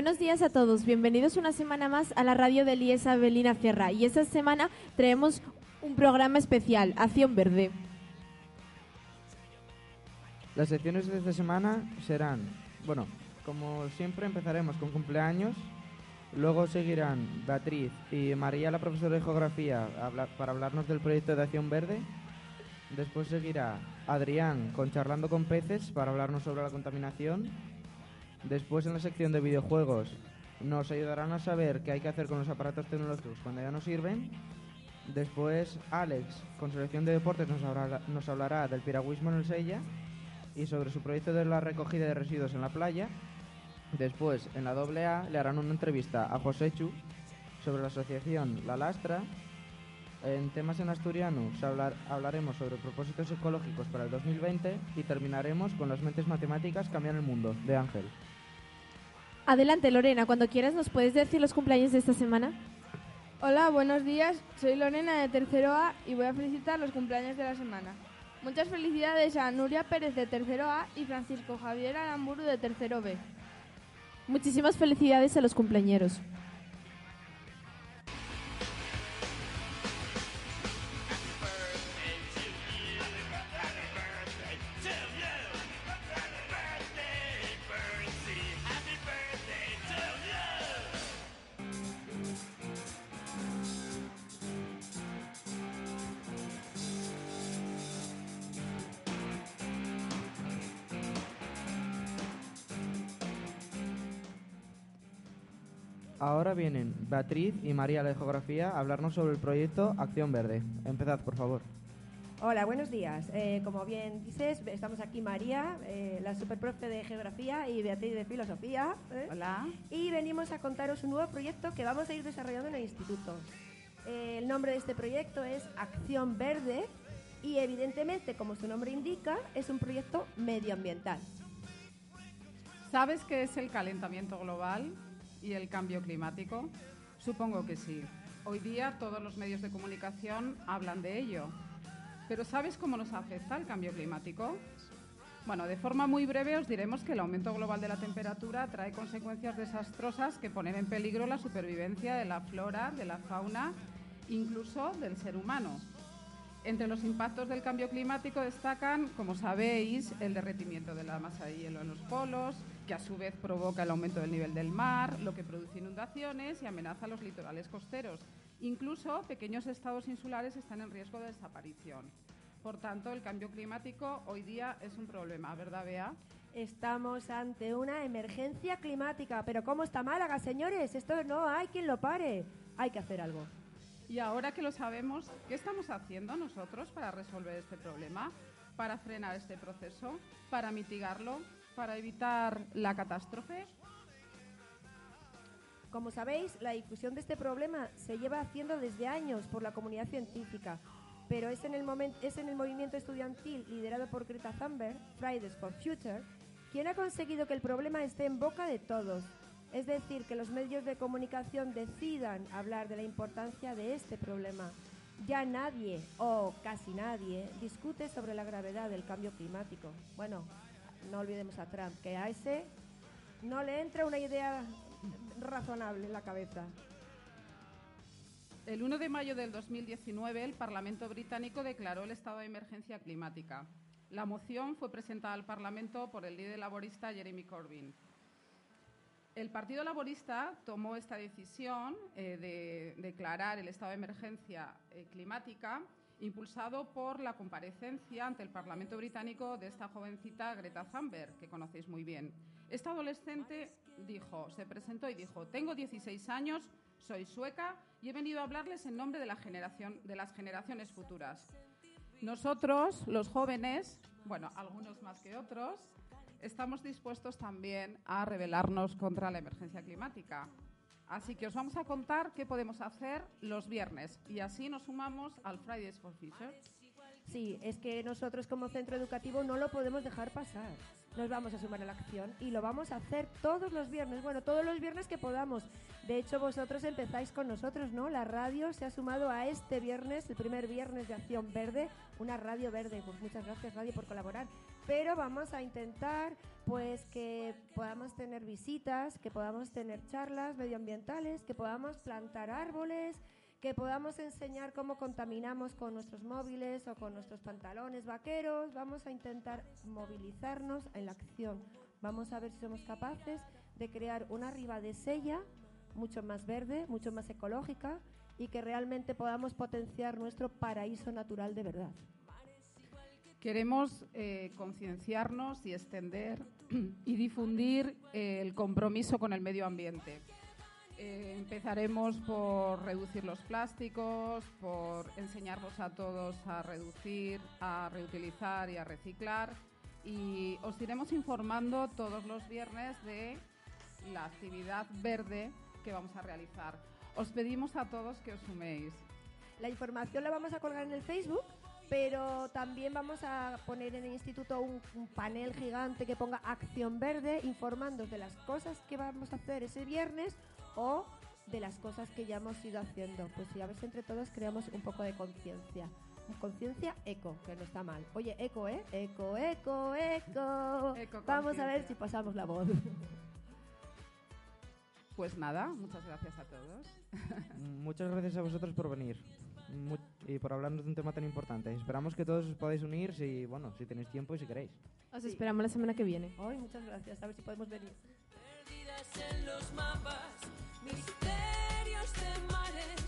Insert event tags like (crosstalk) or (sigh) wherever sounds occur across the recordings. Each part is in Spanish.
Buenos días a todos, bienvenidos una semana más a la radio de Liesa Belina Fierra y esta semana traemos un programa especial, Acción Verde. Las secciones de esta semana serán, bueno, como siempre empezaremos con cumpleaños, luego seguirán Beatriz y María, la profesora de geografía, para hablarnos del proyecto de Acción Verde. Después seguirá Adrián con Charlando con Peces para hablarnos sobre la contaminación. Después en la sección de videojuegos nos ayudarán a saber qué hay que hacer con los aparatos tecnológicos cuando ya no sirven. Después Alex con selección de deportes nos hablará, nos hablará del piragüismo en el Sella y sobre su proyecto de la recogida de residuos en la playa. Después en la AA le harán una entrevista a José Chu sobre la asociación La Lastra. En temas en asturiano hablar- hablaremos sobre propósitos ecológicos para el 2020 y terminaremos con las mentes matemáticas cambian el mundo de Ángel. Adelante Lorena, cuando quieras nos puedes decir los cumpleaños de esta semana. Hola, buenos días. Soy Lorena de Tercero A y voy a felicitar los cumpleaños de la semana. Muchas felicidades a Nuria Pérez de Tercero A y Francisco Javier Aramburu de Tercero B. Muchísimas felicidades a los cumpleañeros. Ahora vienen Beatriz y María de Geografía a hablarnos sobre el proyecto Acción Verde. Empezad, por favor. Hola, buenos días. Eh, como bien dices, estamos aquí María, eh, la superprofe de Geografía y Beatriz de Filosofía. ¿eh? Hola. Y venimos a contaros un nuevo proyecto que vamos a ir desarrollando en el instituto. Eh, el nombre de este proyecto es Acción Verde y evidentemente, como su nombre indica, es un proyecto medioambiental. ¿Sabes qué es el calentamiento global y el cambio climático? Supongo que sí. Hoy día todos los medios de comunicación hablan de ello. Pero ¿sabes cómo nos afecta el cambio climático? Bueno, de forma muy breve os diremos que el aumento global de la temperatura trae consecuencias desastrosas que ponen en peligro la supervivencia de la flora, de la fauna, incluso del ser humano. Entre los impactos del cambio climático destacan, como sabéis, el derretimiento de la masa de hielo en los polos, que a su vez provoca el aumento del nivel del mar, lo que produce inundaciones y amenaza los litorales costeros. Incluso pequeños estados insulares están en riesgo de desaparición. Por tanto, el cambio climático hoy día es un problema, ¿verdad, Bea? Estamos ante una emergencia climática. Pero ¿cómo está Málaga, señores? Esto no hay quien lo pare. Hay que hacer algo. Y ahora que lo sabemos, ¿qué estamos haciendo nosotros para resolver este problema? ¿Para frenar este proceso? ¿Para mitigarlo? ¿Para evitar la catástrofe? Como sabéis, la difusión de este problema se lleva haciendo desde años por la comunidad científica, pero es en el, es en el movimiento estudiantil liderado por Greta Thunberg, Fridays for Future, quien ha conseguido que el problema esté en boca de todos. Es decir, que los medios de comunicación decidan hablar de la importancia de este problema. Ya nadie, o casi nadie, discute sobre la gravedad del cambio climático. Bueno, no olvidemos a Trump, que a ese no le entra una idea razonable en la cabeza. El 1 de mayo del 2019, el Parlamento británico declaró el estado de emergencia climática. La moción fue presentada al Parlamento por el líder laborista Jeremy Corbyn. El Partido Laborista tomó esta decisión eh, de declarar el estado de emergencia eh, climática impulsado por la comparecencia ante el Parlamento británico de esta jovencita Greta Thunberg, que conocéis muy bien. Esta adolescente dijo, se presentó y dijo, tengo 16 años, soy sueca y he venido a hablarles en nombre de, de las generaciones futuras. Nosotros, los jóvenes, bueno, algunos más que otros, estamos dispuestos también a rebelarnos contra la emergencia climática. Así que os vamos a contar qué podemos hacer los viernes y así nos sumamos al Fridays for Future. Sí, es que nosotros como centro educativo no lo podemos dejar pasar. Nos vamos a sumar a la acción y lo vamos a hacer todos los viernes, bueno, todos los viernes que podamos. De hecho, vosotros empezáis con nosotros, ¿no? La radio se ha sumado a este viernes, el primer viernes de Acción Verde, una radio verde. Pues muchas gracias, radio, por colaborar. Pero vamos a intentar pues que podamos tener visitas, que podamos tener charlas medioambientales, que podamos plantar árboles, que podamos enseñar cómo contaminamos con nuestros móviles o con nuestros pantalones vaqueros. Vamos a intentar movilizarnos en la acción. Vamos a ver si somos capaces de crear una riba de sella mucho más verde, mucho más ecológica y que realmente podamos potenciar nuestro paraíso natural de verdad. Queremos eh, concienciarnos y extender (clears throat) y difundir eh, el compromiso con el medio ambiente. Eh, empezaremos por reducir los plásticos, por enseñarnos a todos a reducir, a reutilizar y a reciclar. Y os iremos informando todos los viernes de la actividad verde que vamos a realizar. Os pedimos a todos que os suméis. La información la vamos a colgar en el Facebook, pero también vamos a poner en el instituto un, un panel gigante que ponga Acción Verde, informando de las cosas que vamos a hacer ese viernes o de las cosas que ya hemos ido haciendo. Pues sí, a ver si entre todos creamos un poco de conciencia. Conciencia eco, que no está mal. Oye, eco, ¿eh? Eco, eco, eco. Eco, Vamos a ver si pasamos la voz. Pues nada, muchas gracias a todos. Muchas gracias a vosotros por venir y por hablarnos de un tema tan importante. Esperamos que todos os podáis unir si, bueno, si tenéis tiempo y si queréis. Os esperamos la semana que viene. Ay, muchas gracias. A ver si podemos venir. perdidas en los mapas, misterios de mares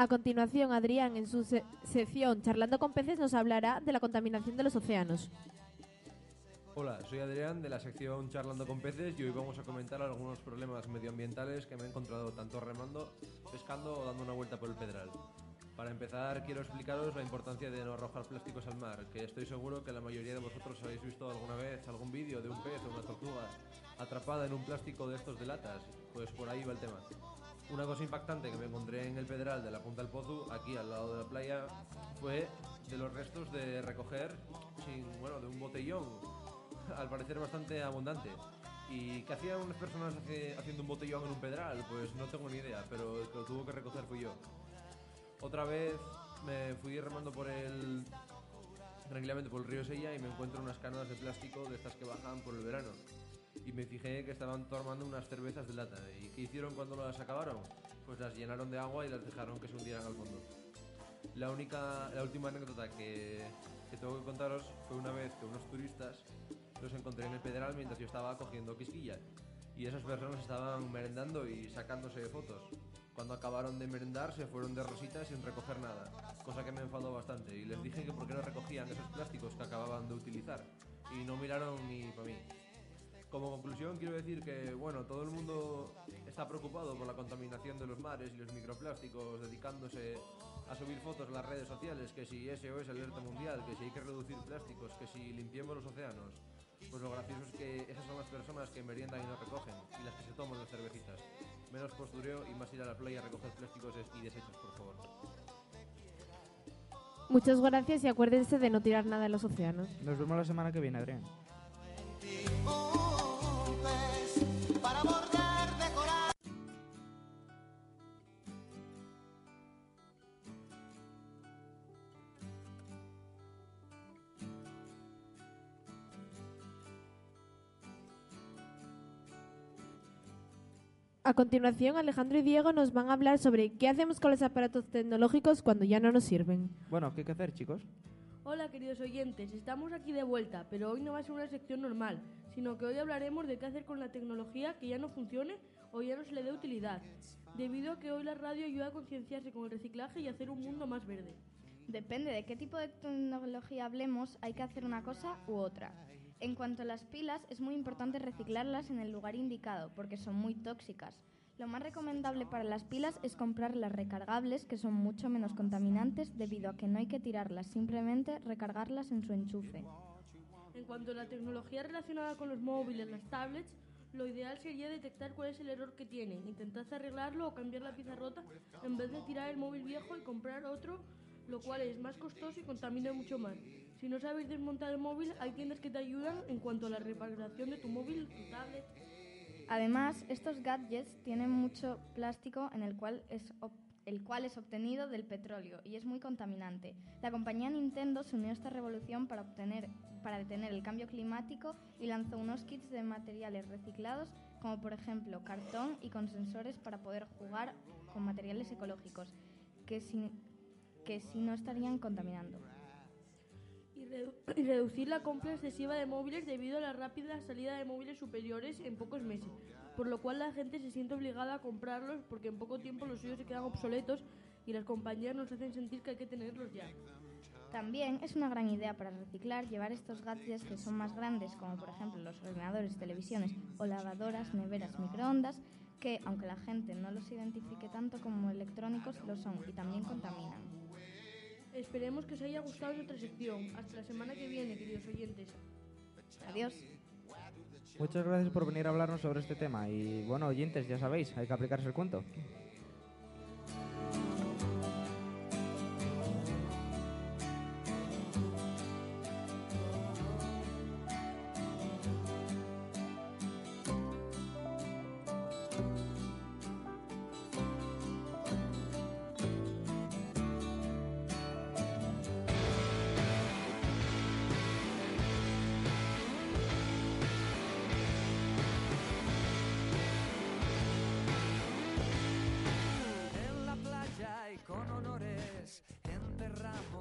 A continuación, Adrián, en su se- sección Charlando con peces, nos hablará de la contaminación de los océanos. Hola, soy Adrián de la sección Charlando con peces y hoy vamos a comentar algunos problemas medioambientales que me he encontrado tanto remando, pescando o dando una vuelta por el Pedral. Para empezar, quiero explicaros la importancia de no arrojar plásticos al mar, que estoy seguro que la mayoría de vosotros habéis visto alguna vez algún vídeo de un pez o una tortuga atrapada en un plástico de estos de latas. Pues por ahí va el tema. Una cosa impactante que me encontré en el Pedral de la Punta del Pozo, aquí al lado de la playa, fue de los restos de recoger, sin, bueno, de un botellón, al parecer bastante abundante. ¿Y qué hacían unas personas hace- haciendo un botellón en un pedral? Pues no tengo ni idea, pero el que lo tuvo que recoger fui yo. Otra vez me fui remando por el tranquilamente por el río Sella y me encuentro unas canas de plástico de estas que bajan por el verano. Y me fijé que estaban tomando unas cervezas de lata. ¿Y qué hicieron cuando las acabaron? Pues las llenaron de agua y las dejaron que se hundieran al fondo. La única, la última anécdota que, que tengo que contaros fue una vez que unos turistas los encontré en el Pedral mientras yo estaba cogiendo quisquilla. Y esas personas estaban merendando y sacándose fotos. Cuando acabaron de merendar se fueron de rositas sin recoger nada, cosa que me enfadó bastante. Y les dije que por qué no recogían esos plásticos que acababan de utilizar. Y no miraron ni para mí. Como conclusión quiero decir que, bueno, todo el mundo está preocupado por la contaminación de los mares y los microplásticos, dedicándose a subir fotos a las redes sociales, que si SOS alerta mundial, que si hay que reducir plásticos, que si limpiemos los océanos. Pues lo gracioso es que esas son las personas que meriendan y no recogen, y las que se toman las cervecitas. Menos postureo y más ir a la playa a recoger plásticos y desechos, por favor. Muchas gracias y acuérdense de no tirar nada en los océanos. Nos vemos la semana que viene, Adrián. A continuación, Alejandro y Diego nos van a hablar sobre qué hacemos con los aparatos tecnológicos cuando ya no nos sirven. Bueno, ¿qué hay que hacer, chicos? Hola queridos oyentes, estamos aquí de vuelta, pero hoy no va a ser una sección normal, sino que hoy hablaremos de qué hacer con la tecnología que ya no funcione o ya no se le dé utilidad, debido a que hoy la radio ayuda a concienciarse con el reciclaje y hacer un mundo más verde. Depende de qué tipo de tecnología hablemos, hay que hacer una cosa u otra. En cuanto a las pilas, es muy importante reciclarlas en el lugar indicado, porque son muy tóxicas. Lo más recomendable para las pilas es comprar las recargables, que son mucho menos contaminantes debido a que no hay que tirarlas, simplemente recargarlas en su enchufe. En cuanto a la tecnología relacionada con los móviles, las tablets, lo ideal sería detectar cuál es el error que tienen, intentar arreglarlo o cambiar la pieza rota en vez de tirar el móvil viejo y comprar otro, lo cual es más costoso y contamina mucho más. Si no sabes desmontar el móvil, hay tiendas que te ayudan en cuanto a la reparación de tu móvil, tu tablet. Además, estos gadgets tienen mucho plástico en el cual es el cual es obtenido del petróleo y es muy contaminante. La compañía Nintendo se unió a esta revolución para, obtener, para detener el cambio climático y lanzó unos kits de materiales reciclados, como por ejemplo cartón y con sensores para poder jugar con materiales ecológicos, que que si no estarían contaminando. Y, redu- y reducir la compra excesiva de móviles debido a la rápida salida de móviles superiores en pocos meses, por lo cual la gente se siente obligada a comprarlos porque en poco tiempo los suyos se quedan obsoletos y las compañías nos hacen sentir que hay que tenerlos ya. También es una gran idea para reciclar llevar estos gadgets que son más grandes, como por ejemplo los ordenadores, televisiones o lavadoras, neveras, microondas, que aunque la gente no los identifique tanto como electrónicos, lo son y también contaminan. Esperemos que os haya gustado nuestra sección. Hasta la semana que viene, queridos oyentes. Adiós. Muchas gracias por venir a hablarnos sobre este tema. Y bueno, oyentes, ya sabéis, hay que aplicarse el cuento.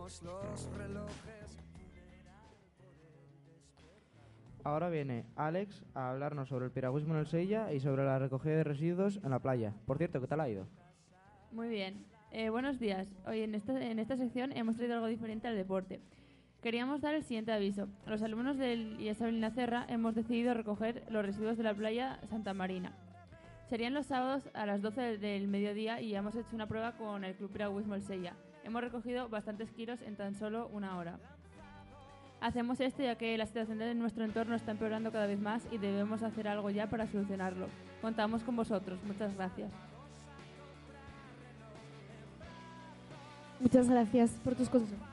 Enterramos los relojes. Ahora viene Alex a hablarnos sobre el piragüismo en el Sella y sobre la recogida de residuos en la playa. Por cierto, ¿qué tal ha ido? Muy bien. Eh, buenos días. Hoy en esta, en esta sección hemos traído algo diferente al deporte. Queríamos dar el siguiente aviso. Los alumnos del IES Avelina Cerra hemos decidido recoger los residuos de la playa Santa Marina. Serían los sábados a las 12 del mediodía y hemos hecho una prueba con el Club Piragüismo El Sella. Hemos recogido bastantes kilos en tan solo una hora. Hacemos esto ya que la situación de nuestro entorno está empeorando cada vez más y debemos hacer algo ya para solucionarlo. Contamos con vosotros. Muchas gracias. Muchas gracias por tus consejos.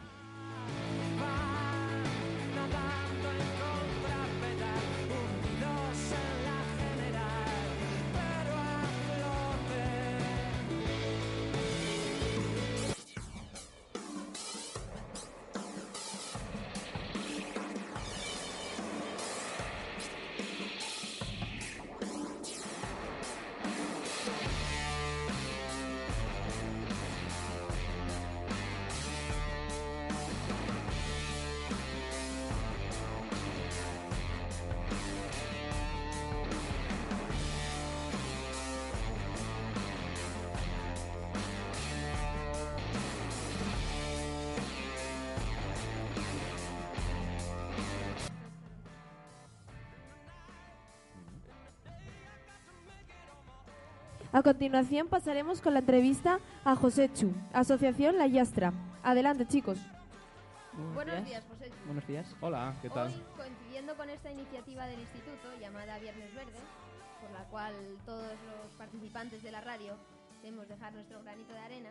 A continuación pasaremos con la entrevista a José Chu, Asociación La Yastra. Adelante, chicos. Buenos días, José. Buenos días. Hola, ¿qué tal? Hoy, coincidiendo con esta iniciativa del Instituto llamada Viernes Verde, por la cual todos los participantes de la radio debemos dejar nuestro granito de arena,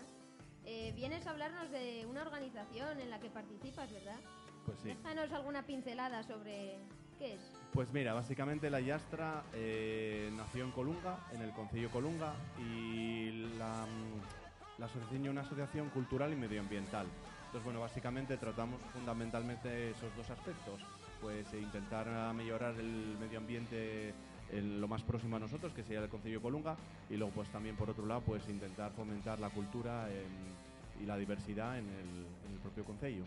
eh, vienes a hablarnos de una organización en la que participas, ¿verdad? Pues sí. Déjanos alguna pincelada sobre qué es. Pues mira, básicamente la Yastra eh, nació en Colunga, en el Concello Colunga, y la, mm, la asociación es una asociación cultural y medioambiental. Entonces, bueno, básicamente tratamos fundamentalmente esos dos aspectos, pues eh, intentar mejorar el medio ambiente en lo más próximo a nosotros, que sería el Concello Colunga, y luego pues también por otro lado, pues intentar fomentar la cultura en- y la diversidad en el, en el propio Concello.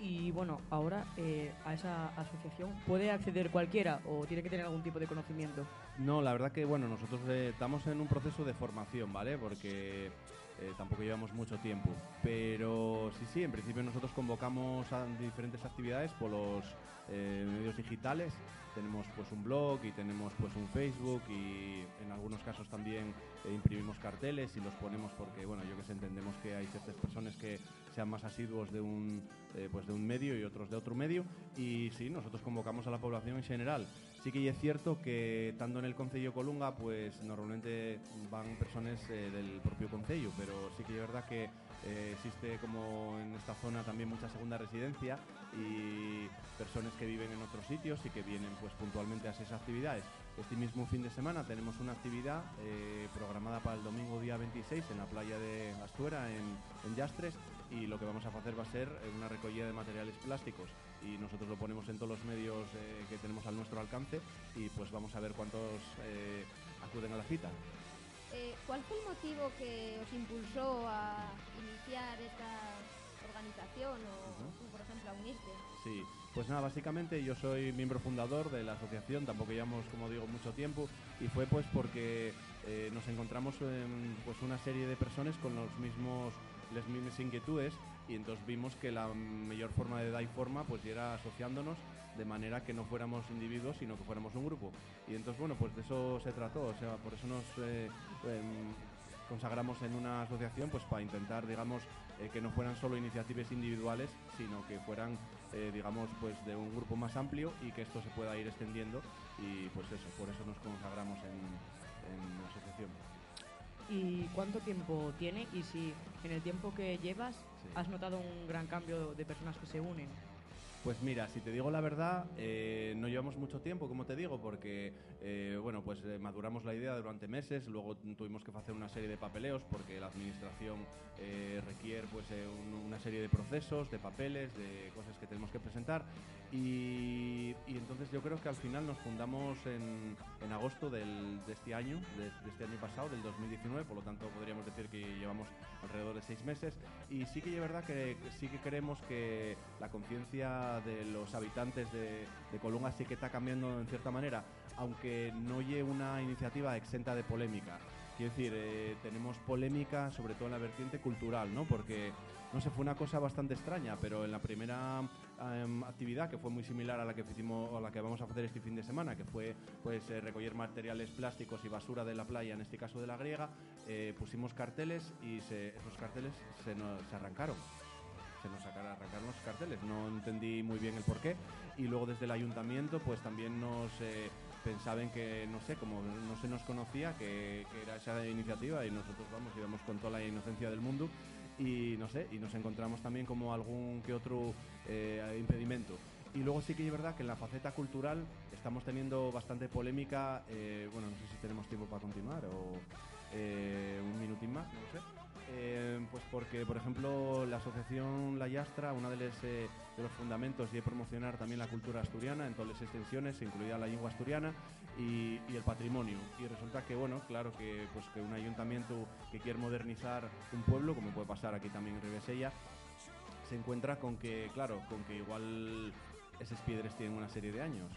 Y bueno, ahora eh, a esa asociación puede acceder cualquiera o tiene que tener algún tipo de conocimiento. No, la verdad que bueno, nosotros eh, estamos en un proceso de formación, ¿vale? Porque eh, tampoco llevamos mucho tiempo. Pero sí, sí, en principio nosotros convocamos a diferentes actividades por los eh, medios digitales. Tenemos pues un blog y tenemos pues un Facebook y en algunos casos también eh, imprimimos carteles y los ponemos porque bueno yo que sé entendemos que hay ciertas personas que sean más asiduos de un eh, pues de un medio y otros de otro medio y sí nosotros convocamos a la población en general sí que es cierto que estando en el Concello Colunga pues normalmente van personas eh, del propio Concello pero sí que es verdad que eh, existe como en esta zona también mucha segunda residencia y personas que viven en otros sitios y que vienen pues puntualmente a esas actividades. Este mismo fin de semana tenemos una actividad programada para el domingo día 26 en la playa de Astuera en, en Yastres y lo que vamos a hacer va a ser eh, una recogida de materiales plásticos y nosotros lo ponemos en todos los medios eh, que tenemos al nuestro alcance y pues vamos a ver cuántos eh, acuden a la cita. Eh, ¿Cuál fue el motivo que os impulsó a iniciar esta organización o, tú, por ejemplo, a unirte? Sí, pues nada, básicamente yo soy miembro fundador de la asociación, tampoco llevamos, como digo, mucho tiempo y fue pues porque eh, nos encontramos en, pues una serie de personas con los mismos las mismas inquietudes y entonces vimos que la mejor forma de dar forma pues era asociándonos de manera que no fuéramos individuos sino que fuéramos un grupo. Y entonces bueno pues de eso se trató o sea por eso nos eh, em, consagramos en una asociación pues para intentar digamos eh, que no fueran solo iniciativas individuales sino que fueran eh, digamos pues de un grupo más amplio y que esto se pueda ir extendiendo. Y pues eso por eso nos consagramos en, en asociación ¿Y cuánto tiempo tiene? Y si en el tiempo que llevas has notado un gran cambio de personas que se unen. Pues mira, si te digo la verdad, eh, no llevamos mucho tiempo, como te digo, porque eh, bueno, pues eh, maduramos la idea durante meses, luego tuvimos que hacer una serie de papeleos porque la administración eh, requiere pues eh, un- una serie de procesos, de papeles, de cosas que tenemos que presentar y, y entonces yo creo que al final nos fundamos en, en agosto del- de este año, de, de este año pasado, del 2019, por lo tanto podríamos decir que llevamos alrededor de seis meses y sí que es verdad que, sí que creemos que la conciencia de los habitantes de, de Colunga sí que está cambiando en cierta manera, aunque no lleve una iniciativa exenta de polémica. Quiero decir, eh, tenemos polémica sobre todo en la vertiente cultural, ¿no? Porque, no sé, fue una cosa bastante extraña, pero en la primera em, actividad, que fue muy similar a la que hicimos, a la que vamos a hacer este fin de semana, que fue pues eh, recoger materiales plásticos y basura de la playa, en este caso de la griega, eh, pusimos carteles y esos carteles se, nos, se arrancaron se nos sacaron, arrancaron los carteles. No entendí muy bien el porqué. Y luego desde el ayuntamiento, pues también nos eh, pensaban que, no sé, como no se nos conocía, que, que era esa iniciativa y nosotros, vamos, íbamos con toda la inocencia del mundo. Y no sé, y nos encontramos también como algún que otro eh, impedimento. Y luego sí que es verdad que en la faceta cultural estamos teniendo bastante polémica. eh, bueno, no sé si tenemos tiempo para continuar o eh, un minutín más, no lo sé. Pues porque, por ejemplo, la asociación La Yastra, una de, de los fundamentos es promocionar también la cultura asturiana en todas las extensiones, incluida la lengua asturiana y, el patrimonio. Y resulta que, bueno, claro que, pues, que un ayuntamiento que quiere modernizar un pueblo, como puede pasar aquí también en Ribesella, se encuentra con que, claro, con que igual esas piedras tienen una serie de años.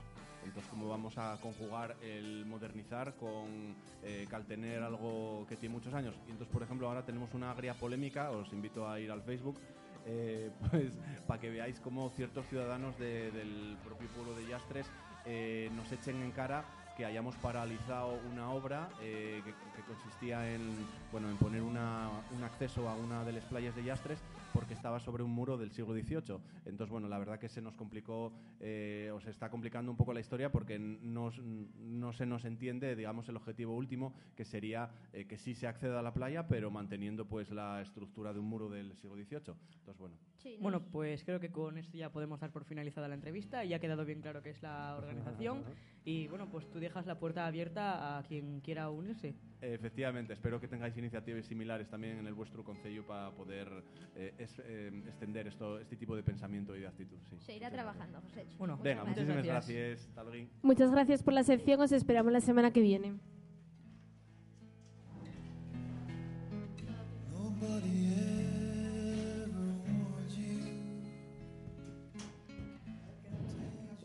Entonces, ¿cómo vamos a conjugar el modernizar con eh, al tener algo que tiene muchos años? Y entonces, por ejemplo, ahora tenemos una agria polémica, os invito a ir al Facebook, eh, (laughs) pues para que veáis cómo ciertos ciudadanos de- del propio pueblo de Yastres eh, nos echen en cara que hayamos paralizado una obra eh, que, que consistía en, bueno, en poner una- un acceso a una de las playas de Yastres porque estaba sobre un muro del siglo XVIII. Entonces, bueno, la verdad que se nos complicó, eh, o se está complicando un poco la historia porque nos- no se nos entiende, digamos, el objetivo último, que sería eh, que sí se acceda a la playa, pero manteniendo pues la estructura de un muro del siglo XVIII. Entonces, bueno. Bueno, pues creo que con esto ya podemos dar por finalizada la entrevista y ha quedado bien claro que es la organización. Y bueno, pues tú dejas la puerta abierta a quien quiera unirse. Efectivamente, espero que tengáis iniciativas similares también en el vuestro concello para poder eh, es- eh, extender esto, este tipo de pensamiento y de actitud. Sí. Se irá trabajando, José. Bueno, Venga, muchas muchísimas gracias. gracias. Hasta luego. Muchas gracias por la sección, os esperamos la semana que viene.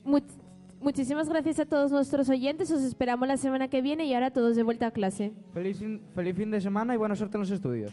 Much- muchísimas gracias a todos nuestros oyentes, os esperamos la semana que viene y ahora todos de vuelta a clase. Feliz fin, feliz fin de semana y buena suerte en los estudios.